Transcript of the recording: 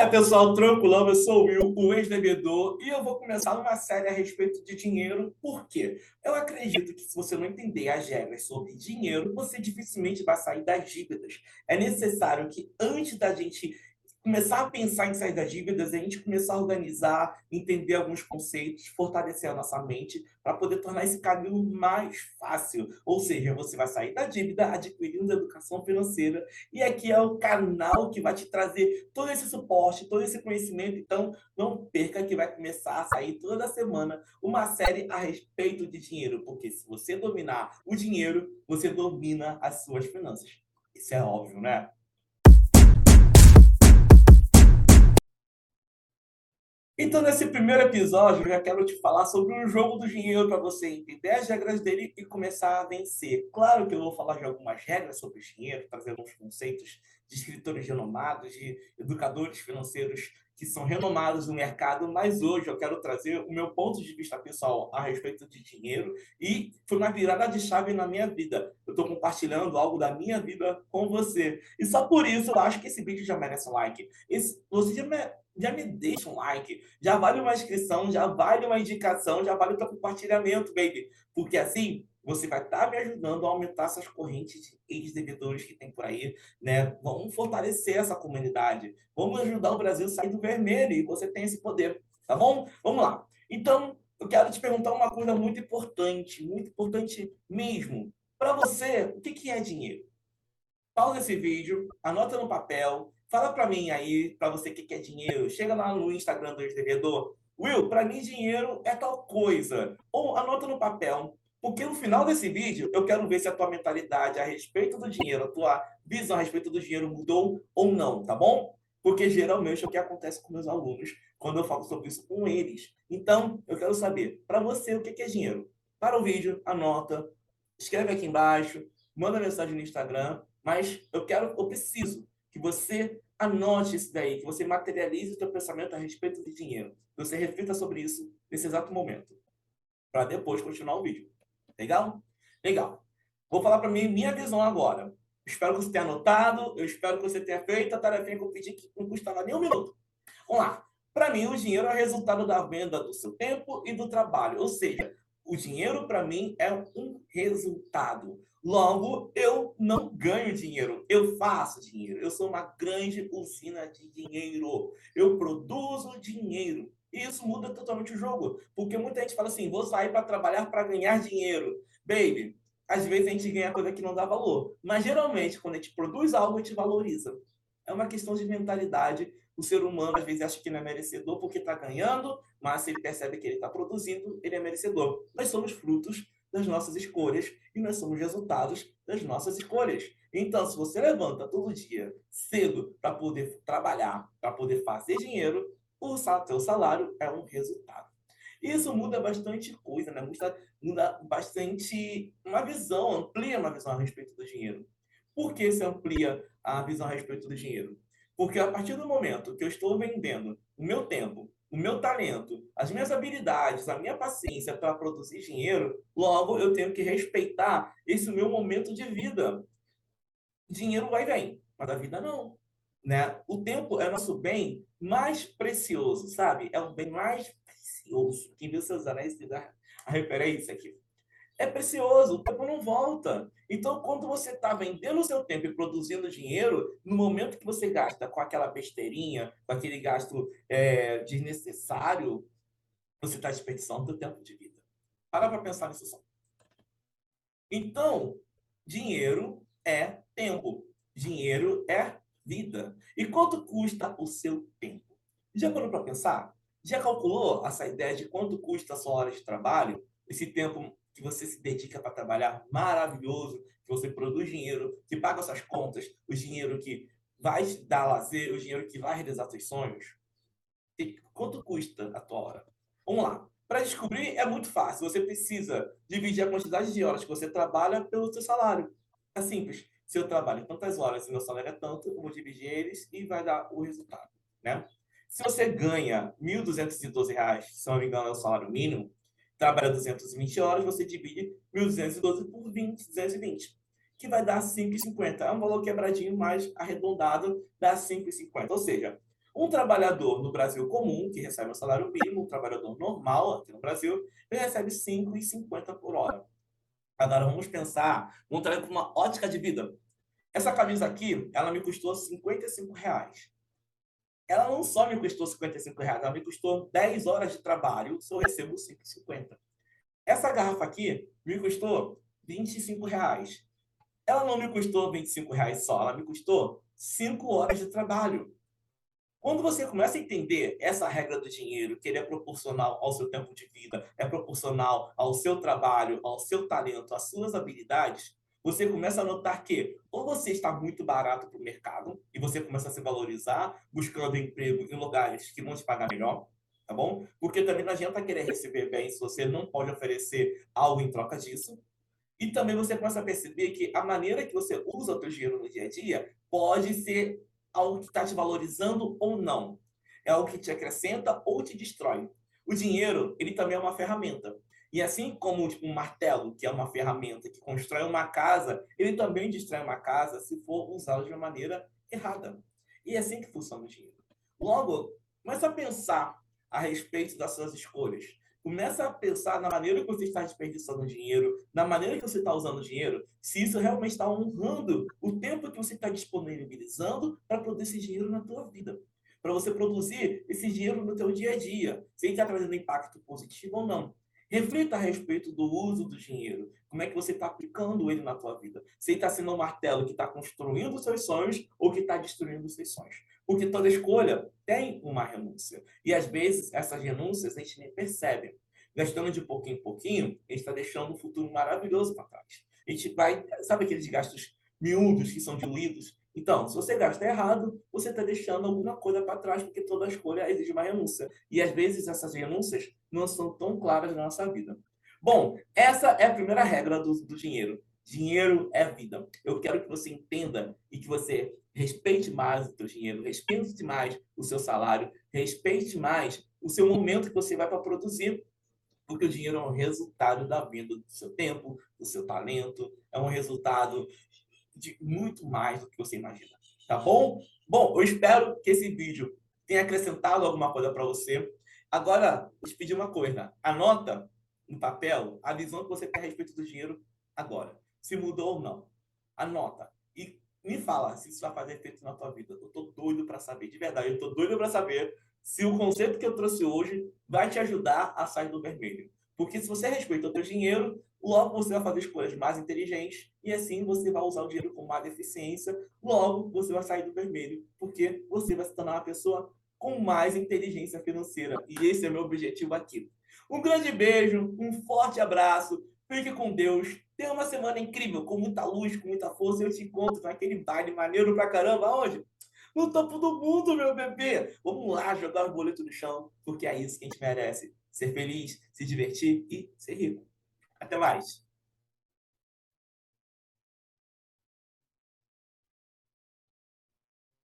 É, pessoal, tranquilão, eu sou o Will, o ex-devedor, e eu vou começar uma série a respeito de dinheiro. Por quê? Eu acredito que se você não entender as regras sobre dinheiro, você dificilmente vai sair das dívidas. É necessário que antes da gente começar a pensar em sair das dívidas, a gente começar a organizar, entender alguns conceitos, fortalecer a nossa mente para poder tornar esse caminho mais fácil. Ou seja, você vai sair da dívida adquirindo educação financeira e aqui é o canal que vai te trazer todo esse suporte, todo esse conhecimento. Então, não perca que vai começar a sair toda semana uma série a respeito de dinheiro, porque se você dominar o dinheiro, você domina as suas finanças. Isso é óbvio, né? Então, nesse primeiro episódio, eu já quero te falar sobre o jogo do dinheiro para você entender as regras dele e começar a vencer. Claro que eu vou falar de algumas regras sobre dinheiro, trazendo uns conceitos de escritores renomados, de educadores financeiros que são renomados no mercado, mas hoje eu quero trazer o meu ponto de vista pessoal a respeito de dinheiro e foi uma virada de chave na minha vida. Eu estou compartilhando algo da minha vida com você. E só por isso eu acho que esse vídeo já merece um like. Esse, você já, me, já me deixa um like, já vale uma inscrição, já vale uma indicação, já vale o compartilhamento, baby. Porque assim você vai estar tá me ajudando a aumentar essas correntes de ex-devedores que tem por aí, né? Vamos fortalecer essa comunidade. Vamos ajudar o Brasil a sair do vermelho e você tem esse poder, tá bom? Vamos lá. Então, eu quero te perguntar uma coisa muito importante, muito importante mesmo. Para você, o que, que é dinheiro? Pausa esse vídeo, anota no papel, fala para mim aí, para você o que, que é dinheiro. Chega lá no Instagram do ex-devedor. Will, para mim dinheiro é tal coisa. Ou anota no papel porque no final desse vídeo, eu quero ver se a tua mentalidade a respeito do dinheiro, a tua visão a respeito do dinheiro mudou ou não, tá bom? Porque geralmente é o que acontece com meus alunos quando eu falo sobre isso com eles. Então, eu quero saber, para você, o que é dinheiro? Para o vídeo, anota, escreve aqui embaixo, manda mensagem no Instagram, mas eu quero, eu preciso que você anote isso daí, que você materialize o seu pensamento a respeito de dinheiro. Que você reflita sobre isso nesse exato momento, para depois continuar o vídeo. Legal? Legal. Vou falar para mim minha visão agora. Espero que você tenha anotado, eu espero que você tenha feito a tarefa que eu pedi que não custava nem um minuto. Vamos lá. Para mim, o dinheiro é resultado da venda do seu tempo e do trabalho. Ou seja, o dinheiro para mim é um resultado. Logo, eu não ganho dinheiro, eu faço dinheiro. Eu sou uma grande usina de dinheiro. Eu produzo dinheiro. E isso muda totalmente o jogo. Porque muita gente fala assim: vou sair para trabalhar para ganhar dinheiro. Baby, às vezes a gente ganha coisa que não dá valor. Mas geralmente, quando a gente produz algo, a gente valoriza. É uma questão de mentalidade. O ser humano às vezes acha que não é merecedor porque está ganhando, mas se ele percebe que ele está produzindo, ele é merecedor. Nós somos frutos das nossas escolhas e nós somos resultados das nossas escolhas. Então, se você levanta todo dia cedo para poder trabalhar, para poder fazer dinheiro, o seu salário é um resultado. Isso muda bastante coisa, né? Muda, muda bastante uma visão, amplia uma visão a respeito do dinheiro. Por que se amplia a visão a respeito do dinheiro? Porque a partir do momento que eu estou vendendo o meu tempo, o meu talento, as minhas habilidades, a minha paciência para produzir dinheiro, logo eu tenho que respeitar esse meu momento de vida. Dinheiro vai e vem, mas a vida não. Né? O tempo é nosso bem mais precioso, sabe? É o bem mais precioso. Quem viu seus anéis te dá a referência aqui. É precioso, o tempo não volta. Então, quando você está vendendo o seu tempo e produzindo dinheiro, no momento que você gasta com aquela besteirinha, com aquele gasto é, desnecessário, você está desperdiçando o tempo de vida. Para para pensar nisso só. Então, dinheiro é tempo. Dinheiro é vida. E quanto custa o seu tempo? Já parou para pensar? Já calculou essa ideia de quanto custa a sua hora de trabalho? Esse tempo que você se dedica para trabalhar maravilhoso, que você produz dinheiro, que paga suas contas, o dinheiro que vai te dar lazer, o dinheiro que vai realizar seus sonhos? E quanto custa a tua hora? Vamos lá. Para descobrir é muito fácil. Você precisa dividir a quantidade de horas que você trabalha pelo seu salário. É simples se eu trabalho tantas horas e meu salário é tanto, eu vou dividir eles e vai dar o resultado, né? Se você ganha R$ 1.212, se não me engano é o salário mínimo, trabalha 220 horas, você divide 1.212 por 20, 220, que vai dar 5,50. É um valor quebradinho, mais arredondado, dá 5,50. Ou seja, Um trabalhador no Brasil comum, que recebe um salário mínimo, um trabalhador normal aqui no Brasil, ele recebe 5,50 por hora. Agora vamos pensar, vamos trazer para uma ótica de vida. Essa camisa aqui, ela me custou 55 reais. Ela não só me custou 55 reais, ela me custou 10 horas de trabalho eu recebo 5,50. Essa garrafa aqui me custou 25 reais. Ela não me custou 25 reais só, ela me custou 5 horas de trabalho. Quando você começa a entender essa regra do dinheiro, que ele é proporcional ao seu tempo de vida, é proporcional ao seu trabalho, ao seu talento, às suas habilidades, você começa a notar que ou você está muito barato para o mercado e você começa a se valorizar, buscando emprego em lugares que vão te pagar melhor, tá bom? Porque também não adianta querer receber bem se você não pode oferecer algo em troca disso. E também você começa a perceber que a maneira que você usa o seu dinheiro no dia a dia pode ser algo que está te valorizando ou não. É algo que te acrescenta ou te destrói. O dinheiro, ele também é uma ferramenta. E assim como tipo, um martelo, que é uma ferramenta que constrói uma casa, ele também destrói uma casa se for usado de uma maneira errada. E é assim que funciona o dinheiro. Logo, começa a pensar a respeito das suas escolhas. Começa a pensar na maneira que você está desperdiçando dinheiro, na maneira que você está usando dinheiro, se isso realmente está honrando o tempo que você está disponibilizando para produzir esse dinheiro na tua vida. Para você produzir esse dinheiro no teu dia a dia. Se ele está trazendo impacto positivo ou não. Reflita a respeito do uso do dinheiro. Como é que você está aplicando ele na tua vida? Se está sendo um martelo que está construindo os seus sonhos ou que está destruindo os seus sonhos. Porque toda escolha tem uma renúncia. E às vezes essas renúncias a gente nem percebe. Gastando de pouquinho em pouquinho, a gente está deixando um futuro maravilhoso para trás. A gente vai, sabe aqueles gastos miúdos que são diluídos? Então, se você gasta errado, você está deixando alguma coisa para trás, porque toda escolha exige uma renúncia. E às vezes essas renúncias não são tão claras na nossa vida. Bom, essa é a primeira regra do, do dinheiro. Dinheiro é vida. Eu quero que você entenda e que você respeite mais o seu dinheiro, respeite mais o seu salário, respeite mais o seu momento que você vai para produzir, porque o dinheiro é um resultado da venda do seu tempo, do seu talento, é um resultado de muito mais do que você imagina. Tá bom? Bom, eu espero que esse vídeo tenha acrescentado alguma coisa para você. Agora, eu te pedir uma coisa. Anota no papel a visão que você tem a respeito do dinheiro agora. Se mudou ou não. Anota. E me fala se isso vai fazer efeito na tua vida. Eu tô doido para saber, de verdade, eu tô doido para saber se o conceito que eu trouxe hoje vai te ajudar a sair do vermelho. Porque se você respeita o teu dinheiro, logo você vai fazer escolhas mais inteligentes e assim você vai usar o dinheiro com mais eficiência, logo você vai sair do vermelho, porque você vai se tornar uma pessoa com mais inteligência financeira. E esse é meu objetivo aqui. Um grande beijo, um forte abraço, fique com Deus Tenha uma semana incrível, com muita luz, com muita força. Eu te encontro naquele baile maneiro pra caramba. Onde? No topo do mundo, meu bebê. Vamos lá jogar os boletos no chão, porque é isso que a gente merece. Ser feliz, se divertir e ser rico. Até mais.